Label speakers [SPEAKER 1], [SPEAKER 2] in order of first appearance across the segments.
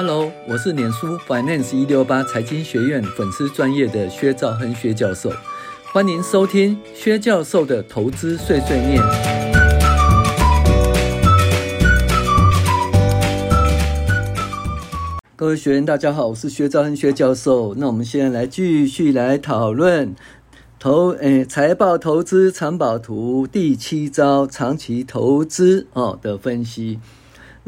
[SPEAKER 1] Hello，我是脸书 Finance 一六八财经学院粉丝专业的薛兆亨薛教授，欢迎收听薛教授的投资碎碎念。各位学员，大家好，我是薛兆亨薛教授。那我们现在来继续来讨论投诶财报投资藏宝图第七招长期投资哦的分析。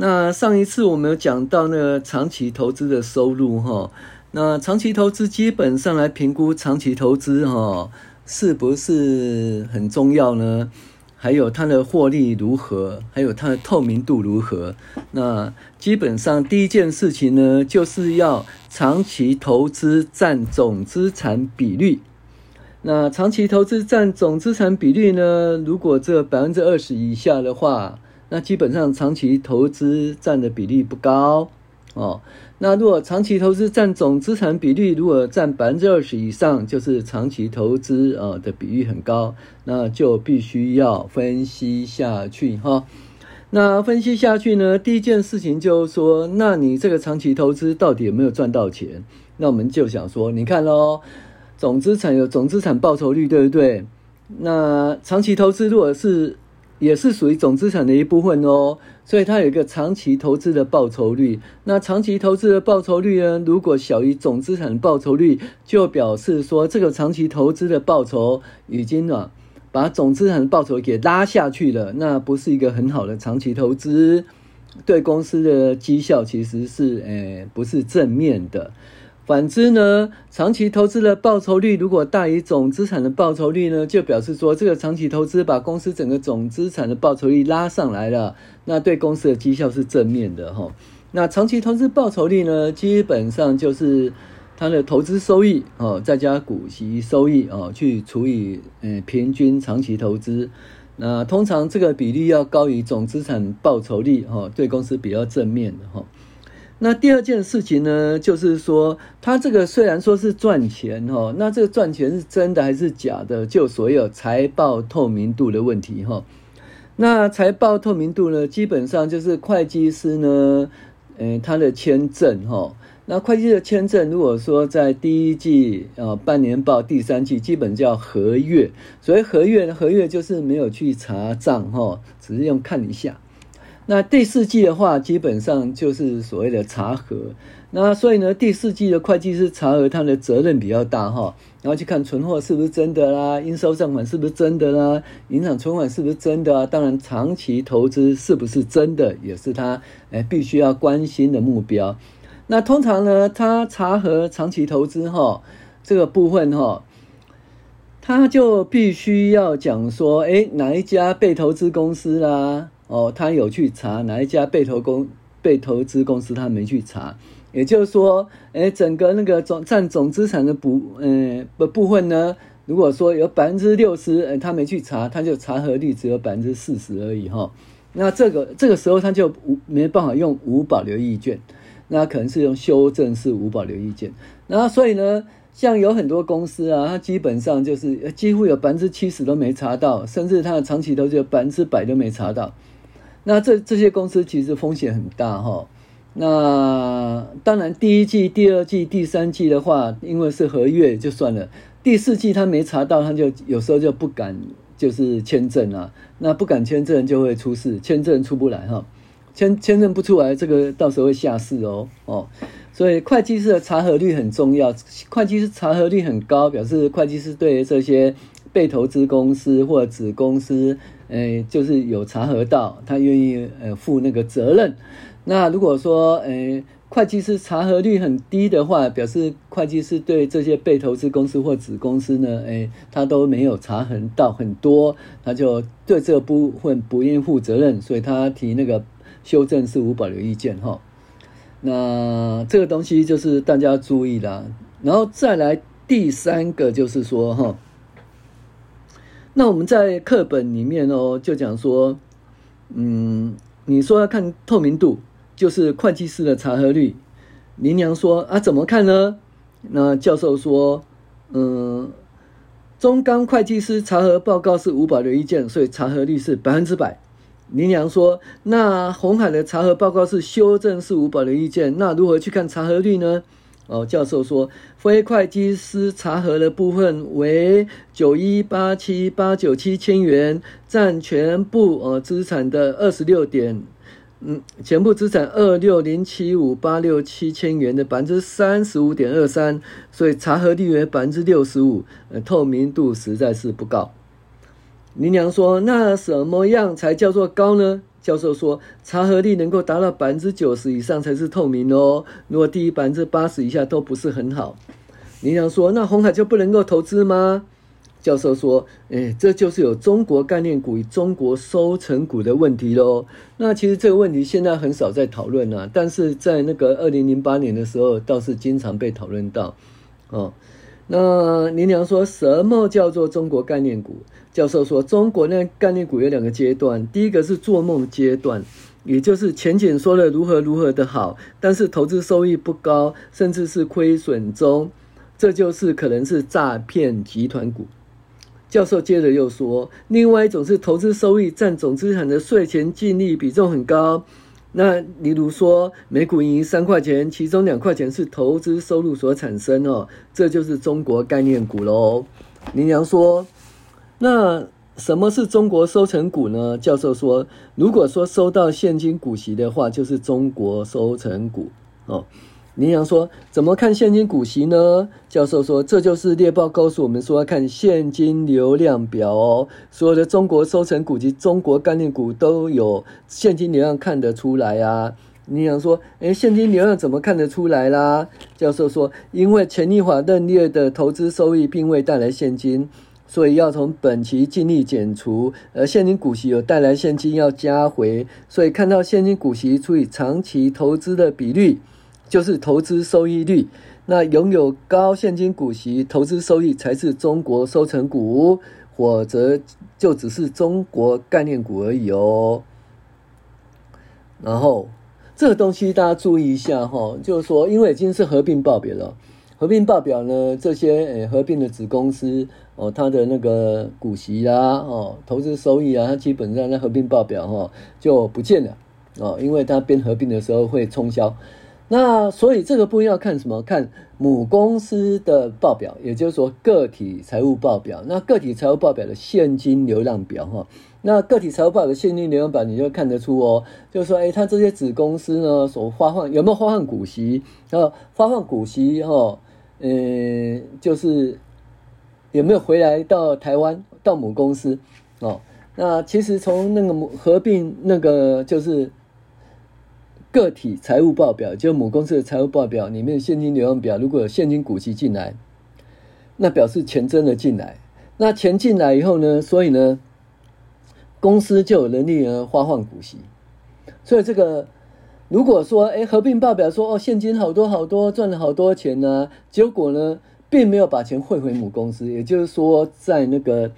[SPEAKER 1] 那上一次我们有讲到那个长期投资的收入哈，那长期投资基本上来评估长期投资哈是不是很重要呢？还有它的获利如何？还有它的透明度如何？那基本上第一件事情呢，就是要长期投资占总资产比率。那长期投资占总资产比率呢，如果这百分之二十以下的话。那基本上长期投资占的比例不高哦。那如果长期投资占总资产比例如果占百分之二十以上，就是长期投资啊的比例很高，那就必须要分析下去哈。那分析下去呢，第一件事情就是说，那你这个长期投资到底有没有赚到钱？那我们就想说，你看喽，总资产有总资产报酬率，对不对？那长期投资如果是也是属于总资产的一部分哦，所以它有一个长期投资的报酬率。那长期投资的报酬率呢，如果小于总资产的报酬率，就表示说这个长期投资的报酬已经啊把总资产的报酬给拉下去了，那不是一个很好的长期投资，对公司的绩效其实是诶不是正面的。反之呢，长期投资的报酬率如果大于总资产的报酬率呢，就表示说这个长期投资把公司整个总资产的报酬率拉上来了，那对公司的绩效是正面的哈。那长期投资报酬率呢，基本上就是它的投资收益哦，再加股息收益哦，去除以嗯平均长期投资。那通常这个比例要高于总资产报酬率哈，对公司比较正面的哈。那第二件事情呢，就是说，他这个虽然说是赚钱哈，那这个赚钱是真的还是假的？就所有财报透明度的问题哈。那财报透明度呢，基本上就是会计师呢，嗯，他的签证哈。那会计的签证，如果说在第一季啊半年报，第三季基本叫合阅，所谓合阅，核阅就是没有去查账哈，只是用看一下。那第四季的话，基本上就是所谓的查核。那所以呢，第四季的会计师查核，他的责任比较大哈。然后去看存货是不是真的啦，应收账款是不是真的啦，银行存款是不是真的啊？当然，长期投资是不是真的，也是他诶必须要关心的目标。那通常呢，他查核长期投资哈这个部分哈，他就必须要讲说，诶哪一家被投资公司啦？哦，他有去查哪一家被投公被投资公司，他没去查，也就是说，诶整个那个总占总资产的补嗯的部分呢，如果说有百分之六十，他没去查，他就查核率只有百分之四十而已哈。那这个这个时候他就无没办法用无保留意见，那可能是用修正式无保留意见。然后所以呢，像有很多公司啊，它基本上就是几乎有百分之七十都没查到，甚至它的长期投资有百分之百都没查到。那这这些公司其实风险很大哈。那当然，第一季、第二季、第三季的话，因为是合约就算了。第四季他没查到，他就有时候就不敢就是签证啊。那不敢签证就会出事，签证出不来哈。签签证不出来，这个到时候会下市哦哦。所以会计师的查核率很重要，会计师查核率很高，表示会计师对这些被投资公司或子公司。诶，就是有查核到，他愿意呃负那个责任。那如果说诶，会计师查核率很低的话，表示会计师对这些被投资公司或子公司呢，诶，他都没有查核到很多，他就对这部分不愿意负责任，所以他提那个修正是无保留意见哈。那这个东西就是大家注意啦，然后再来第三个就是说哈。那我们在课本里面哦，就讲说，嗯，你说要看透明度，就是会计师的查核率。林娘说啊，怎么看呢？那教授说，嗯，中钢会计师查核报告是无保留意见，所以查核率是百分之百。林娘说：“那红海的查核报告是修正是无保留意见，那如何去看查核率呢？”哦，教授说，非会计师查核的部分为九一八七八九七千元，占全部呃资产的二十六点，嗯，全部资产二六零七五八六七千元的百分之三十五点二三，所以查核率为百分之六十五，呃，透明度实在是不高。林良说：“那什么样才叫做高呢？”教授说：“查核率能够达到百分之九十以上才是透明哦。如果低于百分之八十以下都不是很好。”林良说：“那红海就不能够投资吗？”教授说：“哎，这就是有中国概念股与中国收成股的问题喽。那其实这个问题现在很少在讨论了，但是在那个二零零八年的时候倒是经常被讨论到。”哦。那林娘说什么叫做中国概念股？教授说，中国那概念股有两个阶段，第一个是做梦阶段，也就是前景说的如何如何的好，但是投资收益不高，甚至是亏损中，这就是可能是诈骗集团股。教授接着又说，另外一种是投资收益占总资产的税前净利比重很高。那例如说，每股盈三块钱，其中两块钱是投资收入所产生哦，这就是中国概念股喽。林良说：“那什么是中国收成股呢？”教授说：“如果说收到现金股息的话，就是中国收成股哦。”林良说：“怎么看现金股息呢？”教授说：“这就是猎豹告诉我们说要看现金流量表哦。所有的中国收成股及中国概念股都有现金流量看得出来啊。”林良说：“诶，现金流量怎么看得出来啦？”教授说：“因为权益法认列的投资收益并未带来现金，所以要从本期净利减除，而现金股息有带来现金要加回，所以看到现金股息除以长期投资的比率。”就是投资收益率，那拥有高现金股息、投资收益才是中国收成股，或者就只是中国概念股而已哦。然后这个东西大家注意一下哈，就是说，因为已经是合并报表了，合并报表呢，这些诶合并的子公司哦，它的那个股息啊，哦，投资收益啊，它基本上在合并报表哈就不见了哦，因为它编合并的时候会冲销。那所以这个部分要看什么？看母公司的报表，也就是说个体财务报表。那个体财务报表的现金流量表，哈，那个体财务报表的现金流量表，你就看得出哦，就是说，诶，它这些子公司呢，所发放有没有发放股息？呃，发放股息，哈，嗯，就是有没有回来到台湾到母公司？哦，那其实从那个合并那个就是。个体财务报表，就母公司的财务报表里面的现金流量表，如果有现金股息进来，那表示钱真的进来。那钱进来以后呢，所以呢，公司就有能力呢发放股息。所以这个，如果说哎合并报表说哦现金好多好多赚了好多钱呢，结果呢并没有把钱汇回母公司，也就是说在那个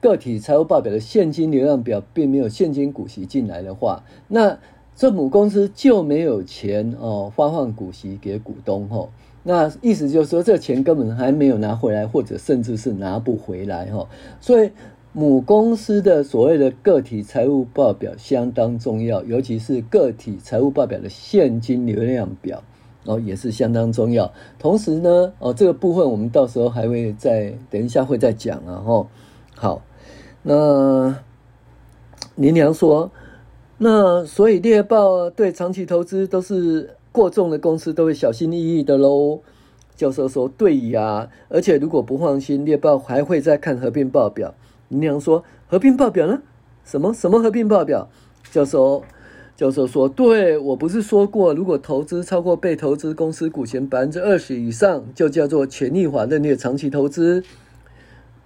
[SPEAKER 1] 个体财务报表的现金流量表并没有现金股息进来的话，那。这母公司就没有钱哦，发放股息给股东哈。那意思就是说，这钱根本还没有拿回来，或者甚至是拿不回来哈。所以母公司的所谓的个体财务报表相当重要，尤其是个体财务报表的现金流量表哦，也是相当重要。同时呢，哦，这个部分我们到时候还会再等一下会再讲啊哈。好，那林良说。那所以猎豹对长期投资都是过重的公司都会小心翼翼的喽。教授说：“对呀，而且如果不放心，猎豹还会再看合并报表。”林良说：“合并报表呢？什么什么合并报表？”教授教授说：“对，我不是说过，如果投资超过被投资公司股权百分之二十以上，就叫做权益法认列长期投资。”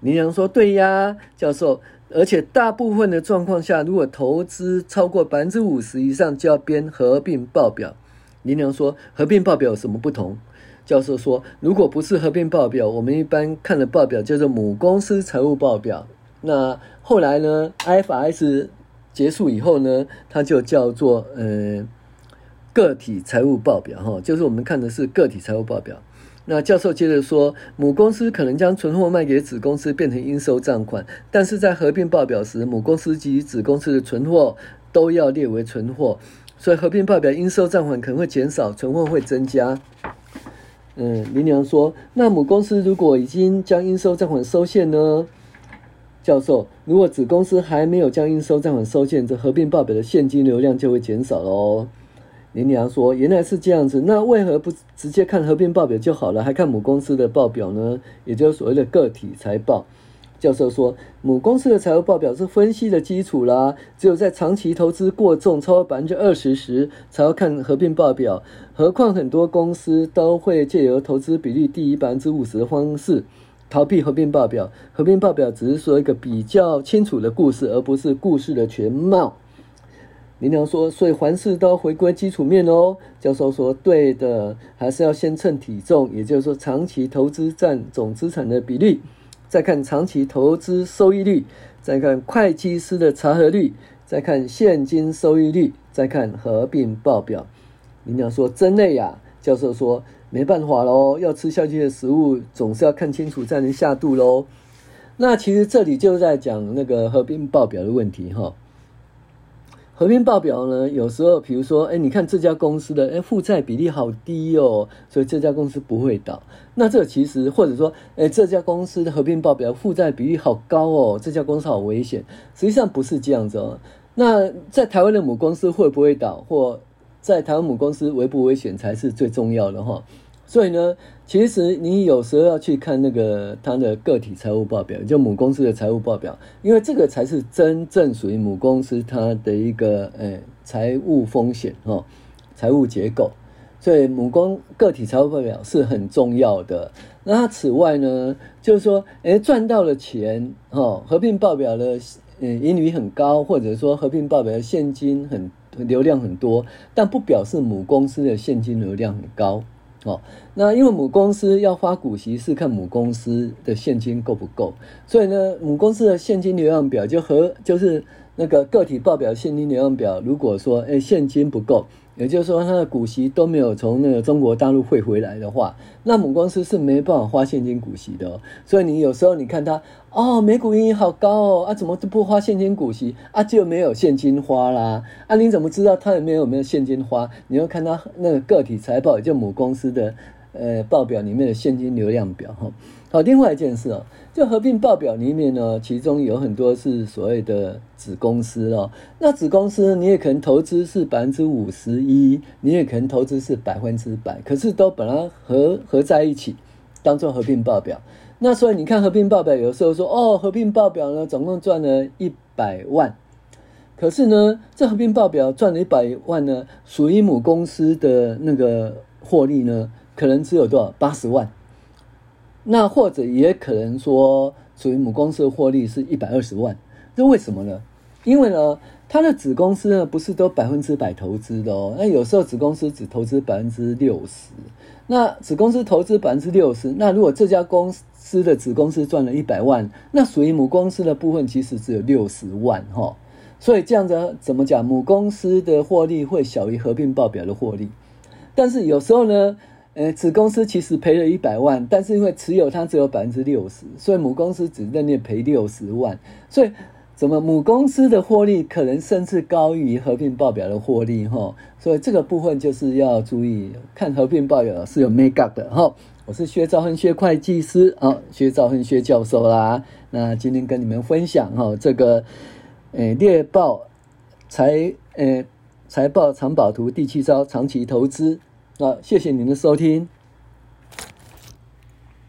[SPEAKER 1] 林良说：“对呀，教授。”而且大部分的状况下，如果投资超过百分之五十以上，就要编合并报表。林良说：“合并报表有什么不同？”教授说：“如果不是合并报表，我们一般看的报表叫做母公司财务报表。那后来呢，IFRS 结束以后呢，它就叫做呃个体财务报表。哈，就是我们看的是个体财务报表。”那教授接着说，母公司可能将存货卖给子公司，变成应收账款，但是在合并报表时，母公司及子公司的存货都要列为存货，所以合并报表应收账款可能会减少，存货会增加。嗯，林良说，那母公司如果已经将应收账款收现呢？教授，如果子公司还没有将应收账款收现，这合并报表的现金流量就会减少喽。林良说，原来是这样子，那为何不直接看合并报表就好了，还看母公司的报表呢？也就是所谓的个体财报。教授说，母公司的财务报表是分析的基础啦，只有在长期投资过重超过百分之二十时，才要看合并报表。何况很多公司都会借由投资比率低于百分之五十的方式逃避合并报表。合并报表只是说一个比较清楚的故事，而不是故事的全貌。林娘说，所以凡事都回归基础面哦。教授说，对的，还是要先称体重，也就是说，长期投资占总资产的比例。再看长期投资收益率，再看会计师的查核率，再看现金收益率，再看合并报表。林娘说真累呀，教授说没办法喽，要吃下去的食物总是要看清楚才能下肚喽。那其实这里就在讲那个合并报表的问题哈。合并报表呢，有时候比如说，哎，你看这家公司的哎负债比例好低哦，所以这家公司不会倒。那这其实或者说，哎，这家公司的合并报表负债比例好高哦，这家公司好危险。实际上不是这样子哦。那在台湾的母公司会不会倒，或在台湾母公司危不危险才是最重要的哈。所以呢，其实你有时候要去看那个它的个体财务报表，就母公司的财务报表，因为这个才是真正属于母公司它的一个呃财务风险哈，财务结构。所以母公个体财务报表是很重要的。那此外呢，就是说，诶赚到了钱哈，合并报表的嗯盈余很高，或者说合并报表的现金很流量很多，但不表示母公司的现金流量很高。哦，那因为母公司要发股息是看母公司的现金够不够，所以呢，母公司的现金流量表就和就是那个个体报表现金流量表，如果说诶现金不够。也就是说，他的股息都没有从那个中国大陆汇回来的话，那母公司是没办法花现金股息的。所以你有时候你看他哦，每股盈余好高哦，啊，怎么都不花现金股息啊，就没有现金花啦？啊，你怎么知道他有没有没有现金花？你要看他那个个体财报，也就母公司的呃报表里面的现金流量表哈。好，另外一件事哦，就合并报表里面呢，其中有很多是所谓的子公司哦。那子公司你也可能投资是百分之五十一，你也可能投资是百分之百，可是都把它合合在一起，当做合并报表。那所以你看合并报表，有时候说哦，合并报表呢总共赚了一百万，可是呢，这合并报表赚了一百万呢，属于母公司的那个获利呢，可能只有多少八十万。那或者也可能说，属于母公司的获利是一百二十万，这为什么呢？因为呢，它的子公司呢不是都百分之百投资的哦，那有时候子公司只投资百分之六十，那子公司投资百分之六十，那如果这家公司的子公司赚了一百万，那属于母公司的部分其实只有六十万哈，所以这样子怎么讲？母公司的获利会小于合并报表的获利，但是有时候呢。呃，子公司其实赔了一百万，但是因为持有它只有百分之六十，所以母公司只认列赔六十万。所以，怎么母公司的获利可能甚至高于合并报表的获利哈？所以这个部分就是要注意，看合并报表是有 make up 的哈。我是薛兆亨薛会计师啊，薛兆亨薛教授啦。那今天跟你们分享哈，这个呃猎豹财呃财报藏宝图第七招长期投资。那，谢谢您的收听。